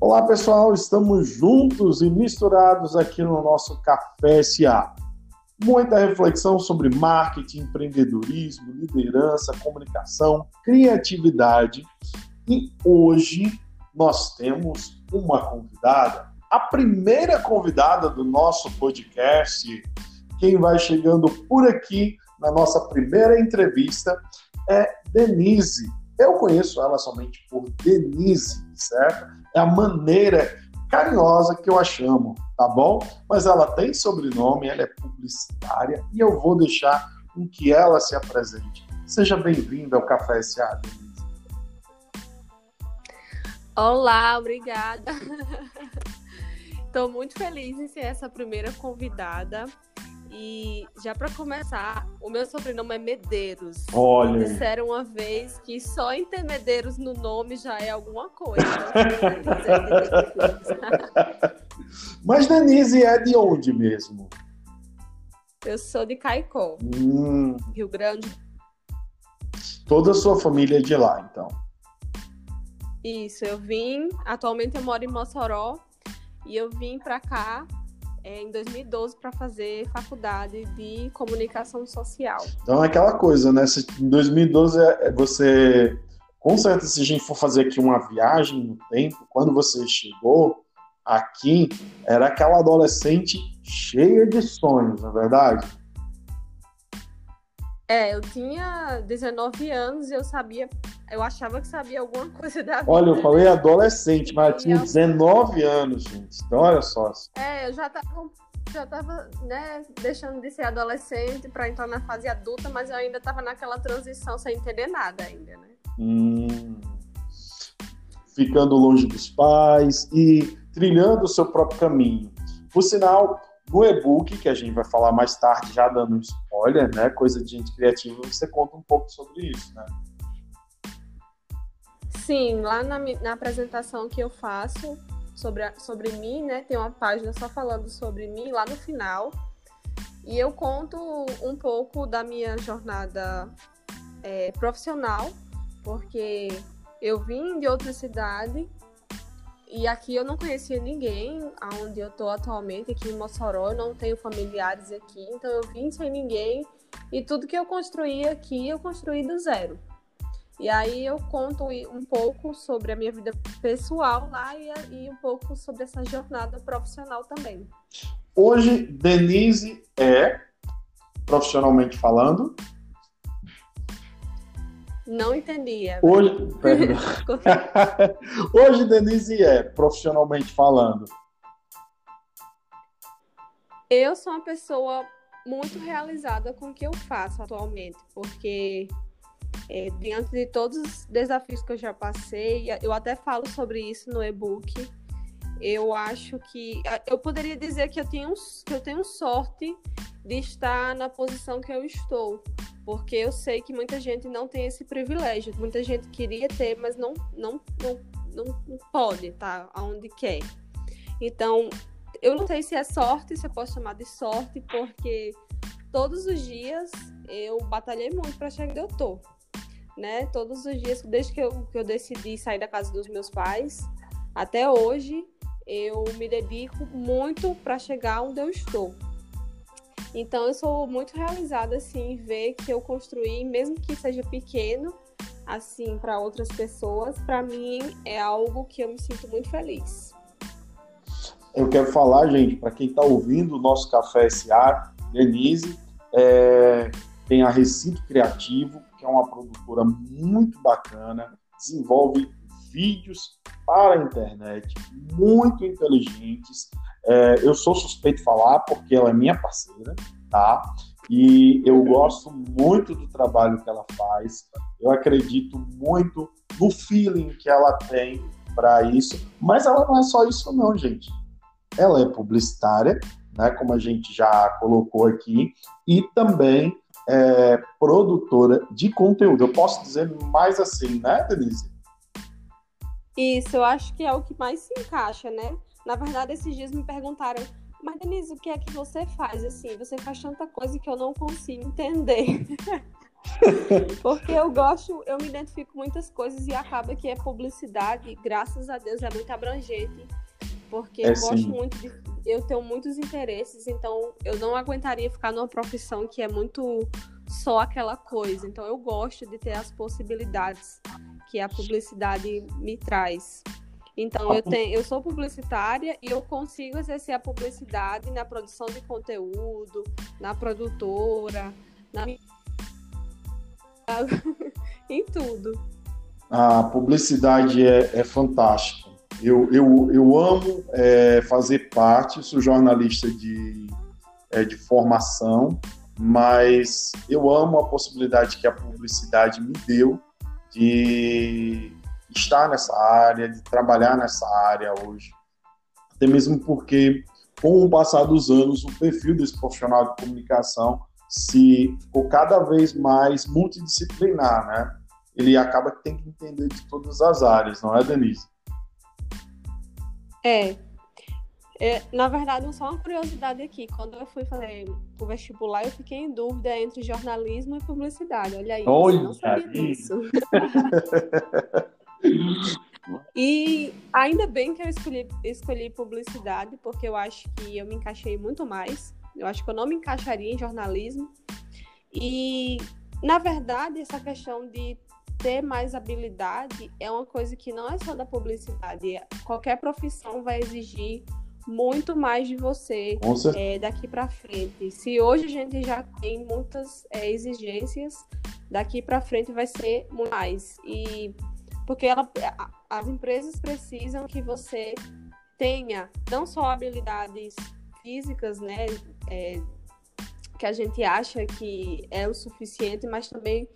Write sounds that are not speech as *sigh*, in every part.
Olá, pessoal, estamos juntos e misturados aqui no nosso Café SA. Muita reflexão sobre marketing, empreendedorismo, liderança, comunicação, criatividade. E hoje nós temos uma convidada, a primeira convidada do nosso podcast. Quem vai chegando por aqui na nossa primeira entrevista é Denise. Eu conheço ela somente por Denise, certo? A maneira carinhosa que eu a chamo, tá bom? Mas ela tem sobrenome, ela é publicitária e eu vou deixar com que ela se apresente. Seja bem-vinda ao Café SA, Denise. Olá, obrigada. *laughs* Estou muito feliz em ser essa primeira convidada. E já para começar, o meu sobrenome é Medeiros. Olha. Disseram uma vez que só em ter Medeiros no nome já é alguma coisa. *laughs* *laughs* Mas Denise é de onde mesmo? Eu sou de Caicó, Hum, Rio Grande. toda a sua família é de lá, então. Isso, eu vim. Atualmente eu moro em Mossoró e eu vim para cá é, em 2012 para fazer faculdade de comunicação social. Então é aquela coisa, né? Se em 2012 é- é você. Com certeza, se a gente for fazer aqui uma viagem no tempo, quando você chegou aqui, era aquela adolescente cheia de sonhos, não é verdade? É, eu tinha 19 anos e eu sabia, eu achava que sabia alguma *laughs* coisa da vida. Olha, eu falei adolescente, mas eu tinha 19 anos, gente. Então, olha só. É, eu já tava, já tava, né, deixando de ser adolescente para entrar na fase adulta, mas eu ainda tava naquela transição sem entender nada ainda, né? Hum, ficando longe dos pais e trilhando o seu próprio caminho. Por sinal, no e-book, que a gente vai falar mais tarde, já dando um spoiler, né? Coisa de gente criativa, você conta um pouco sobre isso, né? Sim, lá na, na apresentação que eu faço sobre, a- sobre mim, né? Tem uma página só falando sobre mim lá no final. E eu conto um pouco da minha jornada é, profissional, porque eu vim de outra cidade e aqui eu não conhecia ninguém, aonde eu tô atualmente, aqui em Mossoró, eu não tenho familiares aqui, então eu vim sem ninguém e tudo que eu construí aqui, eu construí do zero. E aí eu conto um pouco sobre a minha vida pessoal lá e, e um pouco sobre essa jornada profissional também. Hoje, Denise é, profissionalmente falando, Não entendia. hoje, *laughs* perdão. hoje Denise é, profissionalmente falando, Eu sou uma pessoa muito realizada com o que eu faço atualmente, porque é, diante de todos os desafios que eu já passei, eu até falo sobre isso no e-book. Eu acho que eu poderia dizer que eu tenho, que eu tenho sorte de estar na posição que eu estou, porque eu sei que muita gente não tem esse privilégio, muita gente queria ter, mas não não não, não, pode, tá? Aonde quer. Então, eu não sei se é sorte, se eu posso chamar de sorte, porque todos os dias eu batalhei muito para chegar onde eu tô. Né? Todos os dias, desde que eu, que eu decidi sair da casa dos meus pais até hoje, eu me dedico muito para chegar onde eu estou. Então eu sou muito realizada assim em ver que eu construí, mesmo que seja pequeno, assim para outras pessoas, para mim é algo que eu me sinto muito feliz. eu quero falar, gente, para quem está ouvindo o nosso Café SA, Denise, é, tem a Recinto Criativo, que é uma produtora muito bacana, desenvolve vídeos para a internet muito inteligentes. É, eu sou suspeito de falar porque ela é minha parceira, tá? E eu gosto muito do trabalho que ela faz. Eu acredito muito no feeling que ela tem para isso. Mas ela não é só isso, não, gente. Ela é publicitária, né, como a gente já colocou aqui, e também é produtora de conteúdo. Eu posso dizer mais assim, né, Denise? Isso, eu acho que é o que mais se encaixa, né? Na verdade, esses dias me perguntaram, mas Denise, o que é que você faz? Assim, você faz tanta coisa que eu não consigo entender. *laughs* Porque eu gosto, eu me identifico com muitas coisas e acaba que é publicidade, graças a Deus, é muito abrangente. Porque é, eu gosto sim. muito de. Eu tenho muitos interesses, então eu não aguentaria ficar numa profissão que é muito só aquela coisa. Então eu gosto de ter as possibilidades que a publicidade me traz. Então eu tenho, eu sou publicitária e eu consigo exercer a publicidade na produção de conteúdo, na produtora, na *laughs* em tudo. A publicidade é, é fantástica. Eu, eu, eu amo é, fazer parte, sou jornalista de, é, de formação, mas eu amo a possibilidade que a publicidade me deu de estar nessa área, de trabalhar nessa área hoje. Até mesmo porque, com o passar dos anos, o perfil desse profissional de comunicação se ficou cada vez mais multidisciplinar, né? Ele acaba que tem que entender de todas as áreas, não é, Denise? É. é na verdade, só uma curiosidade aqui. Quando eu fui fazer o vestibular, eu fiquei em dúvida entre jornalismo e publicidade. Olha aí, Olha eu não sabia disso. *laughs* E ainda bem que eu escolhi, escolhi publicidade, porque eu acho que eu me encaixei muito mais. Eu acho que eu não me encaixaria em jornalismo. E, na verdade, essa questão de ter mais habilidade é uma coisa que não é só da publicidade. Qualquer profissão vai exigir muito mais de você é, daqui para frente. Se hoje a gente já tem muitas é, exigências, daqui para frente vai ser mais. E porque ela, as empresas precisam que você tenha não só habilidades físicas, né, é, que a gente acha que é o suficiente, mas também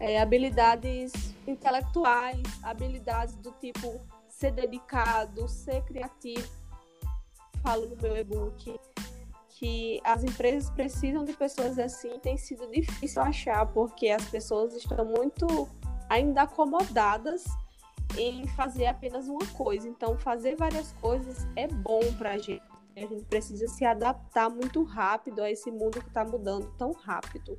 é, habilidades intelectuais, habilidades do tipo ser dedicado, ser criativo. Falo no meu e-book que as empresas precisam de pessoas assim, tem sido difícil achar, porque as pessoas estão muito ainda acomodadas em fazer apenas uma coisa. Então, fazer várias coisas é bom para a gente. A gente precisa se adaptar muito rápido a esse mundo que está mudando tão rápido.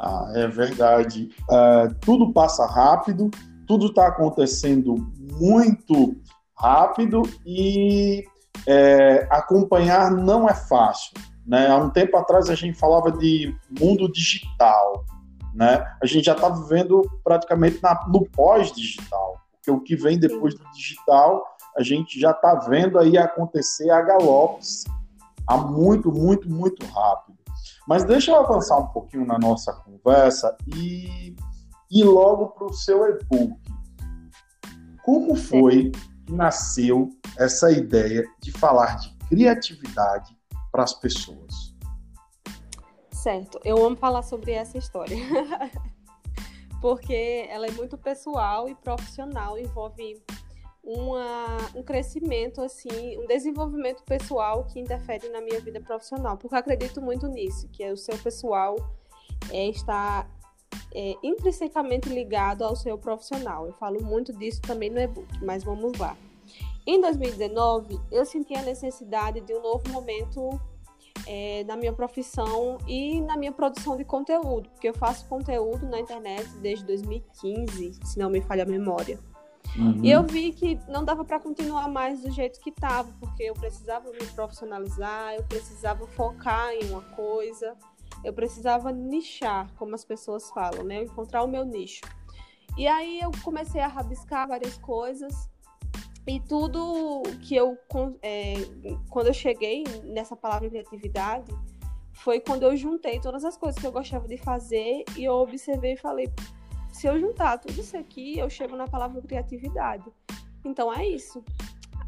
Ah, é verdade. Uh, tudo passa rápido, tudo está acontecendo muito rápido e é, acompanhar não é fácil. Né? Há um tempo atrás a gente falava de mundo digital, né? A gente já está vivendo praticamente na, no pós-digital, porque o que vem depois do digital a gente já está vendo aí acontecer a galopes, há muito, muito, muito rápido. Mas deixa eu avançar um pouquinho na nossa conversa e ir logo para o seu e-book. Como foi que nasceu essa ideia de falar de criatividade para as pessoas? Certo, eu amo falar sobre essa história. *laughs* Porque ela é muito pessoal e profissional, envolve uma, um crescimento, assim, um desenvolvimento pessoal que interfere na minha vida profissional. Porque acredito muito nisso, que o seu pessoal é, está é, intrinsecamente ligado ao seu profissional. Eu falo muito disso também no e-book, mas vamos lá. Em 2019, eu senti a necessidade de um novo momento é, na minha profissão e na minha produção de conteúdo, porque eu faço conteúdo na internet desde 2015, se não me falha a memória. Uhum. E eu vi que não dava para continuar mais do jeito que estava, porque eu precisava me profissionalizar, eu precisava focar em uma coisa, eu precisava nichar, como as pessoas falam, né? Encontrar o meu nicho. E aí eu comecei a rabiscar várias coisas e tudo que eu, é, quando eu cheguei nessa palavra criatividade, foi quando eu juntei todas as coisas que eu gostava de fazer e eu observei e falei: se eu juntar tudo isso aqui, eu chego na palavra criatividade. Então é isso.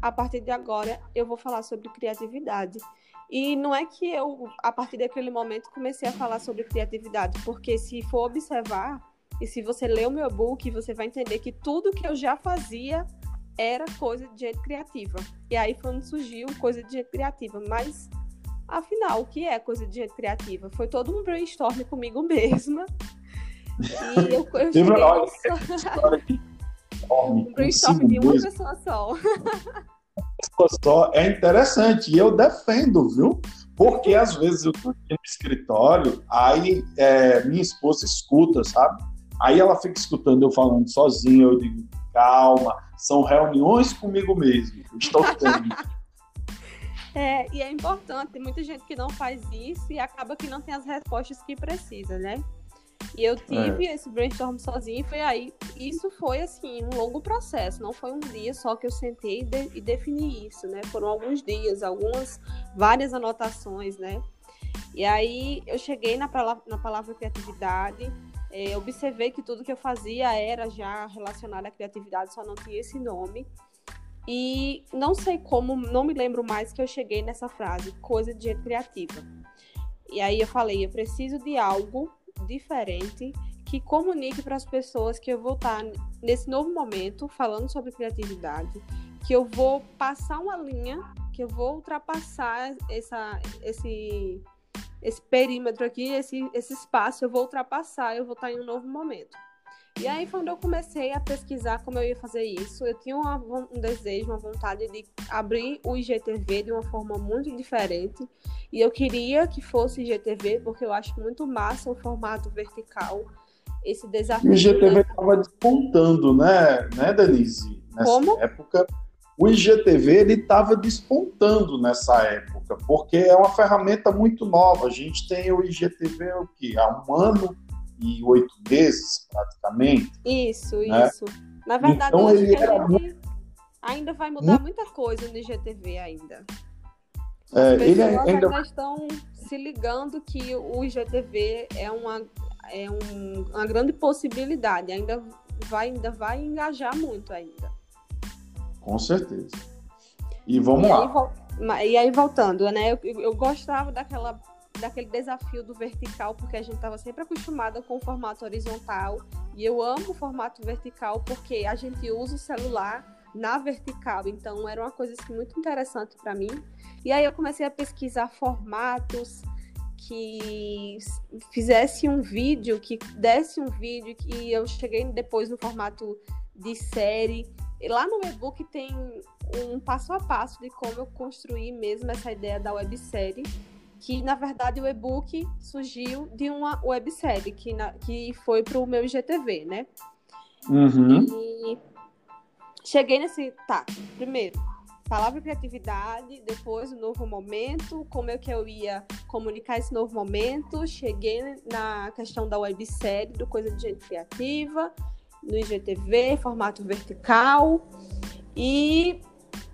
A partir de agora, eu vou falar sobre criatividade. E não é que eu, a partir daquele momento, comecei a falar sobre criatividade, porque se for observar, e se você ler o meu book, você vai entender que tudo que eu já fazia era coisa de gente criativa. E aí foi onde surgiu coisa de gente criativa. Mas, afinal, o que é coisa de gente criativa? Foi todo um brainstorm comigo *laughs* mesma. E eu, eu cheguei um brainstorm *laughs* de uma pessoa só. pessoa só é interessante e eu defendo, viu? Porque às vezes eu tô aqui no escritório, aí é, minha esposa escuta, sabe? Aí ela fica escutando eu falando sozinho, eu digo, calma, são reuniões comigo mesmo, estou tendo. *laughs* É, e é importante, tem muita gente que não faz isso e acaba que não tem as respostas que precisa, né? E eu tive é. esse brainstorm sozinho e foi aí. Isso foi, assim, um longo processo. Não foi um dia só que eu sentei e, de, e defini isso, né? Foram alguns dias, algumas, várias anotações, né? E aí eu cheguei na, na palavra criatividade, é, observei que tudo que eu fazia era já relacionado à criatividade, só não tinha esse nome. E não sei como, não me lembro mais que eu cheguei nessa frase, coisa de gente criativa. E aí eu falei, eu preciso de algo diferente que comunique para as pessoas que eu vou estar nesse novo momento falando sobre criatividade, que eu vou passar uma linha, que eu vou ultrapassar essa, esse, esse perímetro aqui, esse, esse espaço, eu vou ultrapassar, eu vou estar em um novo momento. E aí, quando eu comecei a pesquisar como eu ia fazer isso, eu tinha uma, um desejo, uma vontade de abrir o IGTV de uma forma muito diferente. E eu queria que fosse IGTV, porque eu acho muito massa o formato vertical, esse desafio. O IGTV estava despontando, né, né, Denise? Nessa como? época. O IGTV ele estava despontando nessa época, porque é uma ferramenta muito nova. A gente tem o IGTV o quê? há um ano e oito meses, praticamente. Isso, né? isso. Na verdade, então, ele era muito... ainda vai mudar muito... muita coisa no IGTV ainda. É, ele ainda... ainda estão se ligando que o IGTV é uma, é um, uma grande possibilidade. Ainda vai, ainda vai engajar muito ainda. Com certeza. E vamos e lá. Aí, e aí, voltando, né? Eu, eu gostava daquela daquele desafio do vertical, porque a gente estava sempre acostumada com o formato horizontal. E eu amo o formato vertical porque a gente usa o celular na vertical, então era uma coisa assim, muito interessante para mim. E aí eu comecei a pesquisar formatos que fizesse um vídeo, que desse um vídeo, que eu cheguei depois no formato de série. E lá no e-book tem um passo a passo de como eu construí mesmo essa ideia da websérie que na verdade o e-book surgiu de uma websérie que, na, que foi para o meu IGTV, né? Uhum. E cheguei nesse. Tá, primeiro, palavra criatividade, depois o novo momento, como é que eu ia comunicar esse novo momento. Cheguei na questão da websérie, do Coisa de Gente Criativa, no IGTV, formato vertical. E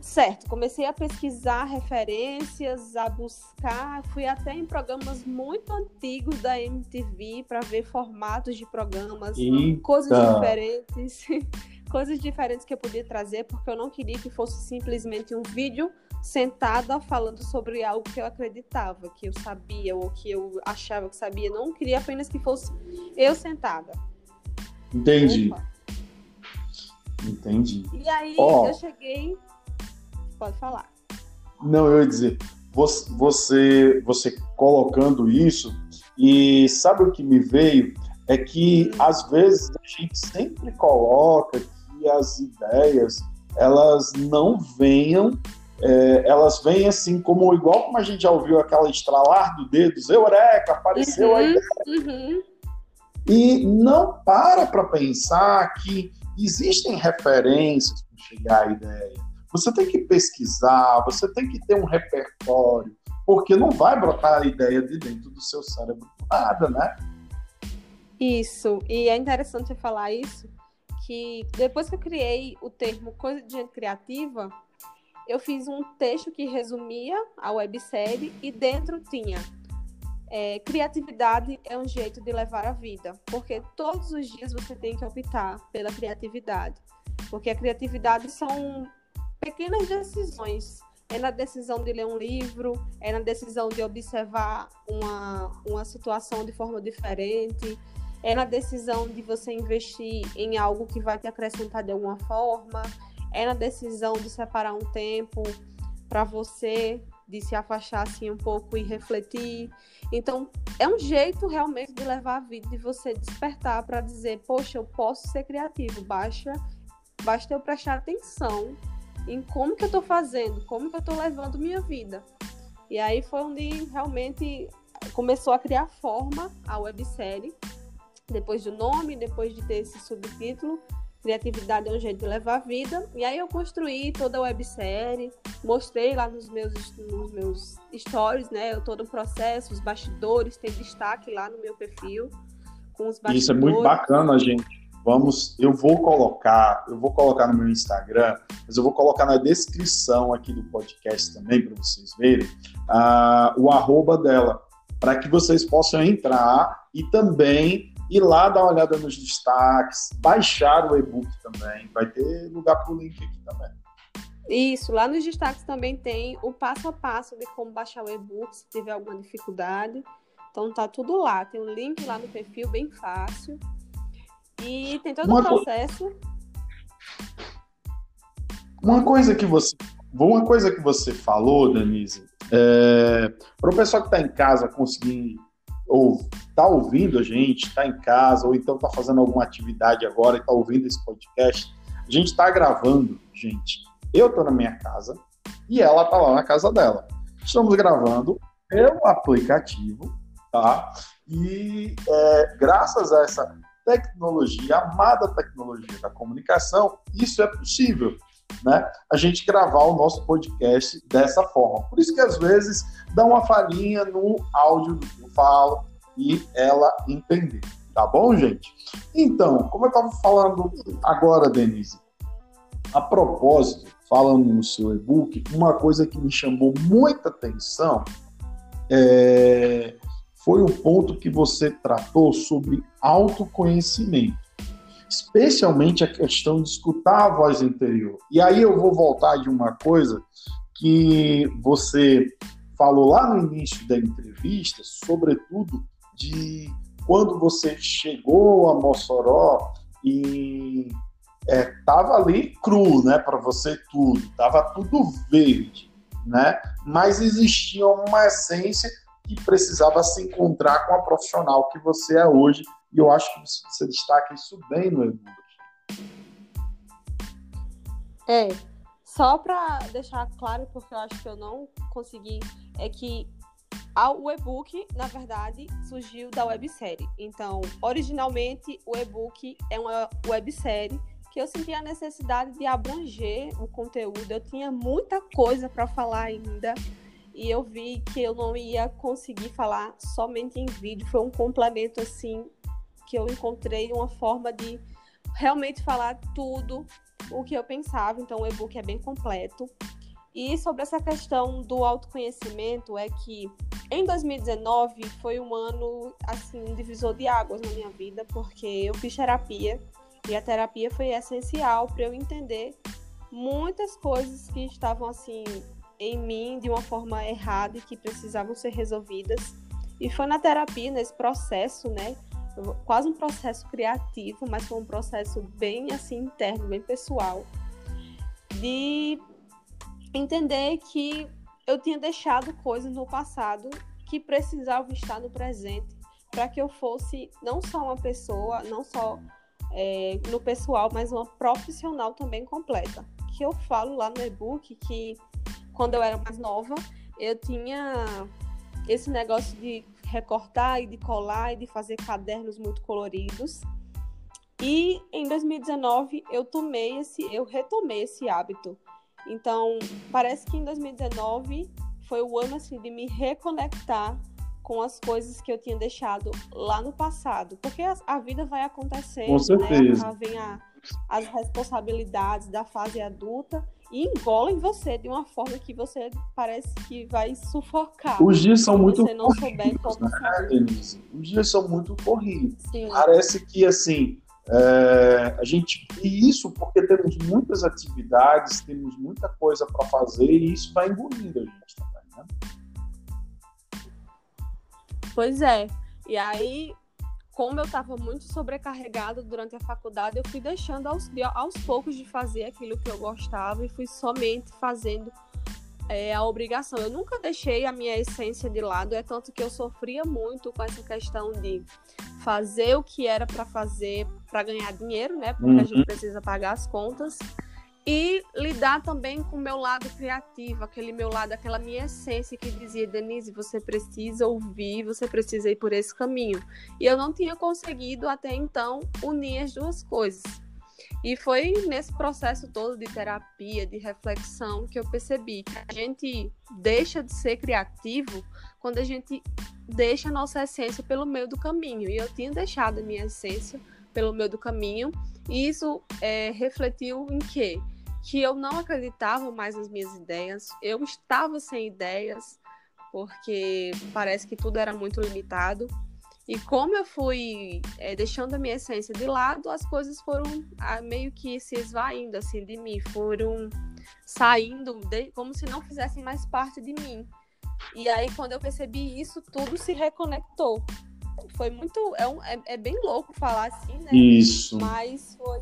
Certo, comecei a pesquisar referências, a buscar, fui até em programas muito antigos da MTV para ver formatos de programas, Eita. coisas diferentes, *laughs* coisas diferentes que eu podia trazer, porque eu não queria que fosse simplesmente um vídeo sentada falando sobre algo que eu acreditava, que eu sabia ou que eu achava que sabia, não queria apenas que fosse eu sentada. Entendi. Opa. Entendi. E aí oh. eu cheguei Pode falar. Não, eu ia dizer, você, você colocando isso, e sabe o que me veio? É que, hum. às vezes, a gente sempre coloca que as ideias, elas não venham, é, elas vêm assim, como igual como a gente já ouviu aquela estralar do dedos, eureka, apareceu uhum, a ideia. Uhum. E não para para pensar que existem referências para chegar à ideia. Você tem que pesquisar, você tem que ter um repertório, porque não vai brotar a ideia de dentro do seu cérebro nada, né? Isso, e é interessante você falar isso, que depois que eu criei o termo coisa de gente criativa, eu fiz um texto que resumia a websérie e dentro tinha é, criatividade é um jeito de levar a vida, porque todos os dias você tem que optar pela criatividade, porque a criatividade são pequenas decisões. É na decisão de ler um livro, é na decisão de observar uma, uma situação de forma diferente, é na decisão de você investir em algo que vai te acrescentar de alguma forma, é na decisão de separar um tempo para você, de se afastar assim um pouco e refletir. Então, é um jeito realmente de levar a vida, de você despertar para dizer, poxa, eu posso ser criativo, basta, basta eu prestar atenção em como que eu estou fazendo, como que eu estou levando minha vida. E aí foi onde realmente começou a criar forma a websérie, depois do nome, depois de ter esse subtítulo, Criatividade é um jeito de levar a vida. E aí eu construí toda a websérie, mostrei lá nos meus, nos meus stories, né? Todo o processo, os bastidores, tem destaque lá no meu perfil com os bastidores. Isso é muito bacana, gente. Vamos, eu vou colocar, eu vou colocar no meu Instagram, mas eu vou colocar na descrição aqui do podcast também para vocês verem uh, o arroba dela, para que vocês possam entrar e também ir lá dar uma olhada nos destaques, baixar o e-book também. Vai ter lugar para o link aqui também. Isso, lá nos destaques também tem o passo a passo de como baixar o e-book se tiver alguma dificuldade. Então tá tudo lá. Tem um link lá no perfil, bem fácil. E tem todo o processo. Uma coisa que você. Uma coisa que você falou, Denise, é... para o pessoal que está em casa conseguir ou está ouvindo a gente, está em casa, ou então está fazendo alguma atividade agora e está ouvindo esse podcast, a gente está gravando, gente. Eu estou na minha casa e ela está lá na casa dela. Estamos gravando pelo aplicativo, tá? E é, graças a essa tecnologia, amada tecnologia da comunicação, isso é possível né, a gente gravar o nosso podcast dessa forma. Por isso que às vezes dá uma falhinha no áudio do que eu falo e ela entender. Tá bom, gente? Então, como eu estava falando agora, Denise, a propósito, falando no seu e-book, uma coisa que me chamou muita atenção é, foi o ponto que você tratou sobre autoconhecimento especialmente a questão de escutar a voz interior. E aí eu vou voltar de uma coisa que você falou lá no início da entrevista, sobretudo de quando você chegou a Mossoró e estava é, ali cru, né, para você tudo, estava tudo verde, né, mas existia uma essência que precisava se encontrar com a profissional que você é hoje e eu acho que você destaca isso bem no e-book. É, só para deixar claro, porque eu acho que eu não consegui, é que o e-book, na verdade, surgiu da websérie. Então, originalmente, o e-book é uma websérie que eu senti a necessidade de abranger o conteúdo. Eu tinha muita coisa para falar ainda e eu vi que eu não ia conseguir falar somente em vídeo. Foi um complemento assim que eu encontrei uma forma de realmente falar tudo o que eu pensava. Então, o e-book é bem completo. E sobre essa questão do autoconhecimento, é que em 2019 foi um ano, assim, um divisor de águas na minha vida, porque eu fiz terapia e a terapia foi essencial para eu entender muitas coisas que estavam, assim, em mim de uma forma errada e que precisavam ser resolvidas. E foi na terapia, nesse processo, né, quase um processo criativo, mas foi um processo bem assim interno, bem pessoal, de entender que eu tinha deixado coisas no passado que precisavam estar no presente para que eu fosse não só uma pessoa, não só é, no pessoal, mas uma profissional também completa. Que eu falo lá no e-book que quando eu era mais nova, eu tinha esse negócio de recortar e de colar e de fazer cadernos muito coloridos. E em 2019 eu tomei esse, eu retomei esse hábito. Então, parece que em 2019 foi o ano assim de me reconectar com as coisas que eu tinha deixado lá no passado, porque a, a vida vai acontecendo, né? Vem a, as responsabilidades da fase adulta e engolem você de uma forma que você parece que vai sufocar. Os dias são muito você não corridos, né, Denise? Os dias são muito corridos. Sim. Parece que, assim, é, a gente... E isso porque temos muitas atividades, temos muita coisa para fazer e isso vai engolindo a gente também, né? Pois é. E aí, como eu estava muito sobrecarregada durante a faculdade, eu fui deixando aos, aos poucos de fazer aquilo que eu gostava e fui somente fazendo é, a obrigação. Eu nunca deixei a minha essência de lado, é tanto que eu sofria muito com essa questão de fazer o que era para fazer para ganhar dinheiro, né? Porque uhum. a gente precisa pagar as contas. E lidar também com o meu lado criativo, aquele meu lado, aquela minha essência que dizia, Denise, você precisa ouvir, você precisa ir por esse caminho. E eu não tinha conseguido até então unir as duas coisas. E foi nesse processo todo de terapia, de reflexão, que eu percebi que a gente deixa de ser criativo quando a gente deixa a nossa essência pelo meio do caminho. E eu tinha deixado a minha essência pelo meio do caminho. E isso é, refletiu em quê? Que eu não acreditava mais nas minhas ideias, eu estava sem ideias, porque parece que tudo era muito limitado. E como eu fui é, deixando a minha essência de lado, as coisas foram ah, meio que se esvaindo assim de mim, foram saindo de, como se não fizessem mais parte de mim. E aí quando eu percebi isso, tudo se reconectou. Foi muito, é, um, é, é bem louco falar assim, né? Isso. Mas foi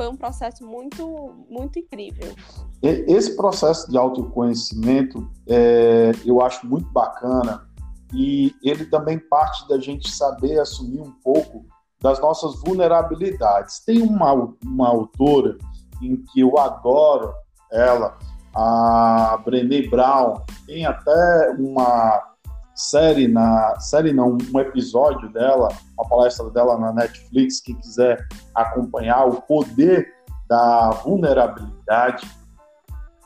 foi um processo muito, muito incrível. Esse processo de autoconhecimento é, eu acho muito bacana e ele também parte da gente saber assumir um pouco das nossas vulnerabilidades. Tem uma, uma autora em que eu adoro ela, a Brené Brown, tem até uma série na série não, um episódio dela, uma palestra dela na Netflix, quem quiser acompanhar o poder da vulnerabilidade,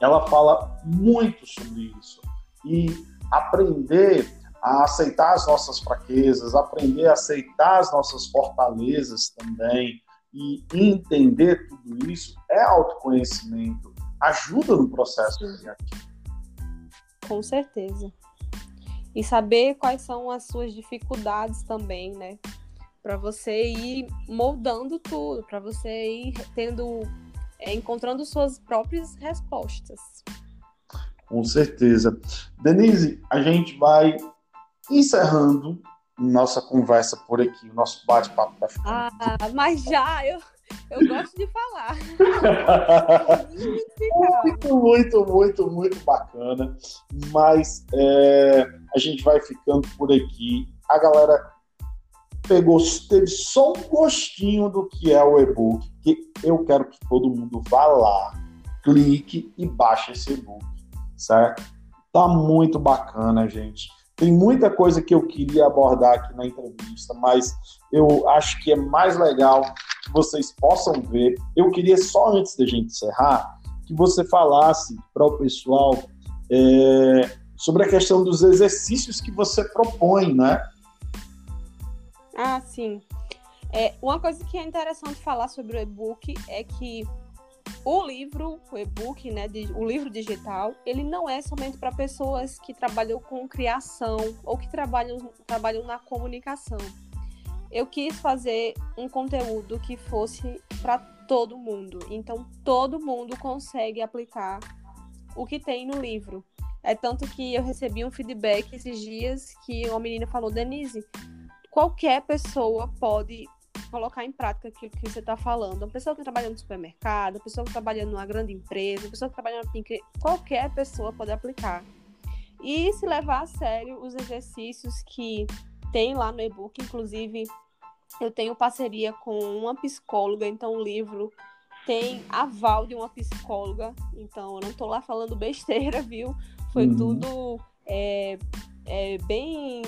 ela fala muito sobre isso. E aprender a aceitar as nossas fraquezas, aprender a aceitar as nossas fortalezas também e entender tudo isso é autoconhecimento, ajuda no processo criativo. Com certeza e saber quais são as suas dificuldades também, né? Para você ir moldando tudo, para você ir tendo, é, encontrando suas próprias respostas. Com certeza. Denise, a gente vai encerrando nossa conversa por aqui, o nosso bate-papo tá ficando. Ah, mas já, eu, eu gosto de falar. *laughs* muito, muito, muito, muito bacana. Mas é, a gente vai ficando por aqui. A galera pegou, teve só um gostinho do que é o e-book, que eu quero que todo mundo vá lá, clique e baixe esse e-book, certo? Tá muito bacana, gente. Tem muita coisa que eu queria abordar aqui na entrevista, mas eu acho que é mais legal que vocês possam ver. Eu queria só antes da gente encerrar que você falasse para o pessoal é, sobre a questão dos exercícios que você propõe, né? Ah, sim. É, uma coisa que é interessante falar sobre o e-book é que o livro, o e-book, né, de, o livro digital, ele não é somente para pessoas que trabalham com criação ou que trabalham, trabalham na comunicação. Eu quis fazer um conteúdo que fosse para todo mundo. Então, todo mundo consegue aplicar o que tem no livro. É tanto que eu recebi um feedback esses dias que uma menina falou: Denise, qualquer pessoa pode colocar em prática aquilo que você está falando. Uma pessoa que trabalha no supermercado, uma pessoa que trabalha numa grande empresa, uma pessoa que trabalha na Pink, qualquer pessoa pode aplicar. E se levar a sério os exercícios que tem lá no e-book, inclusive eu tenho parceria com uma psicóloga, então o livro tem aval de uma psicóloga, então eu não estou lá falando besteira, viu? Foi uhum. tudo é, é, bem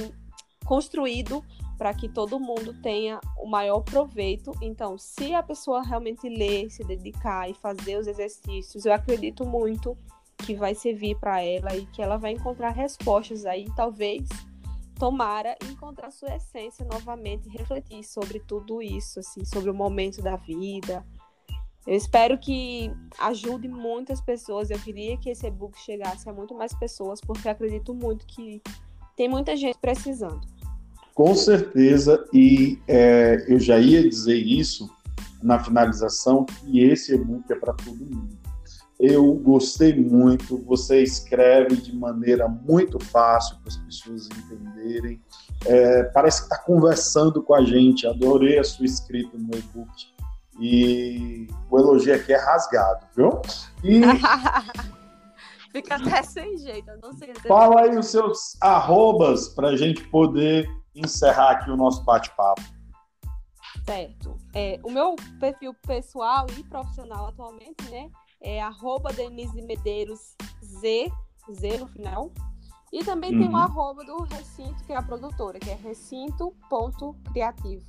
construído para que todo mundo tenha o maior proveito. Então, se a pessoa realmente ler, se dedicar e fazer os exercícios, eu acredito muito que vai servir para ela e que ela vai encontrar respostas aí, talvez tomara encontrar sua essência novamente, refletir sobre tudo isso, assim, sobre o momento da vida. Eu espero que ajude muitas pessoas. Eu queria que esse e-book chegasse a muito mais pessoas, porque acredito muito que tem muita gente precisando. Com certeza, e é, eu já ia dizer isso na finalização, que esse e-book é para todo mundo. Eu gostei muito, você escreve de maneira muito fácil para as pessoas entenderem. É, parece que está conversando com a gente, adorei a sua escrita no e-book. E o elogio aqui é rasgado, viu? E... *laughs* Fica até sem jeito, eu não sei. Fala aí os seus arrobas para a gente poder encerrar aqui o nosso bate-papo. Certo. É, o meu perfil pessoal e profissional atualmente, né, é arroba Denise Medeiros Z, Z no final. E também uhum. tem o um arroba do Recinto, que é a produtora, que é recinto.criativo.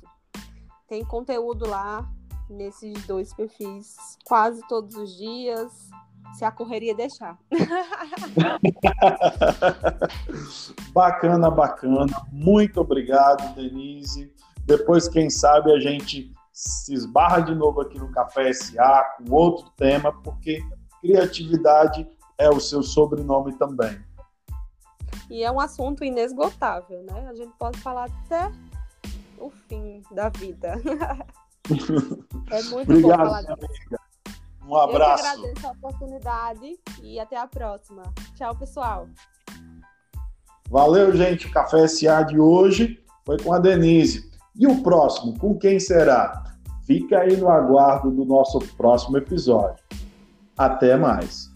Tem conteúdo lá nesses dois perfis quase todos os dias, se a correria deixar. *laughs* bacana, bacana. Muito obrigado, Denise. Depois, quem sabe, a gente se esbarra de novo aqui no Café SA com outro tema, porque criatividade é o seu sobrenome também. E é um assunto inesgotável, né? A gente pode falar até o fim da vida. *laughs* é muito Obrigado, bom falar disso. Um abraço. Eu agradeço a oportunidade e até a próxima. Tchau, pessoal. Valeu, gente. O Café SA de hoje foi com a Denise. E o próximo, com quem será? Fica aí no aguardo do nosso próximo episódio. Até mais.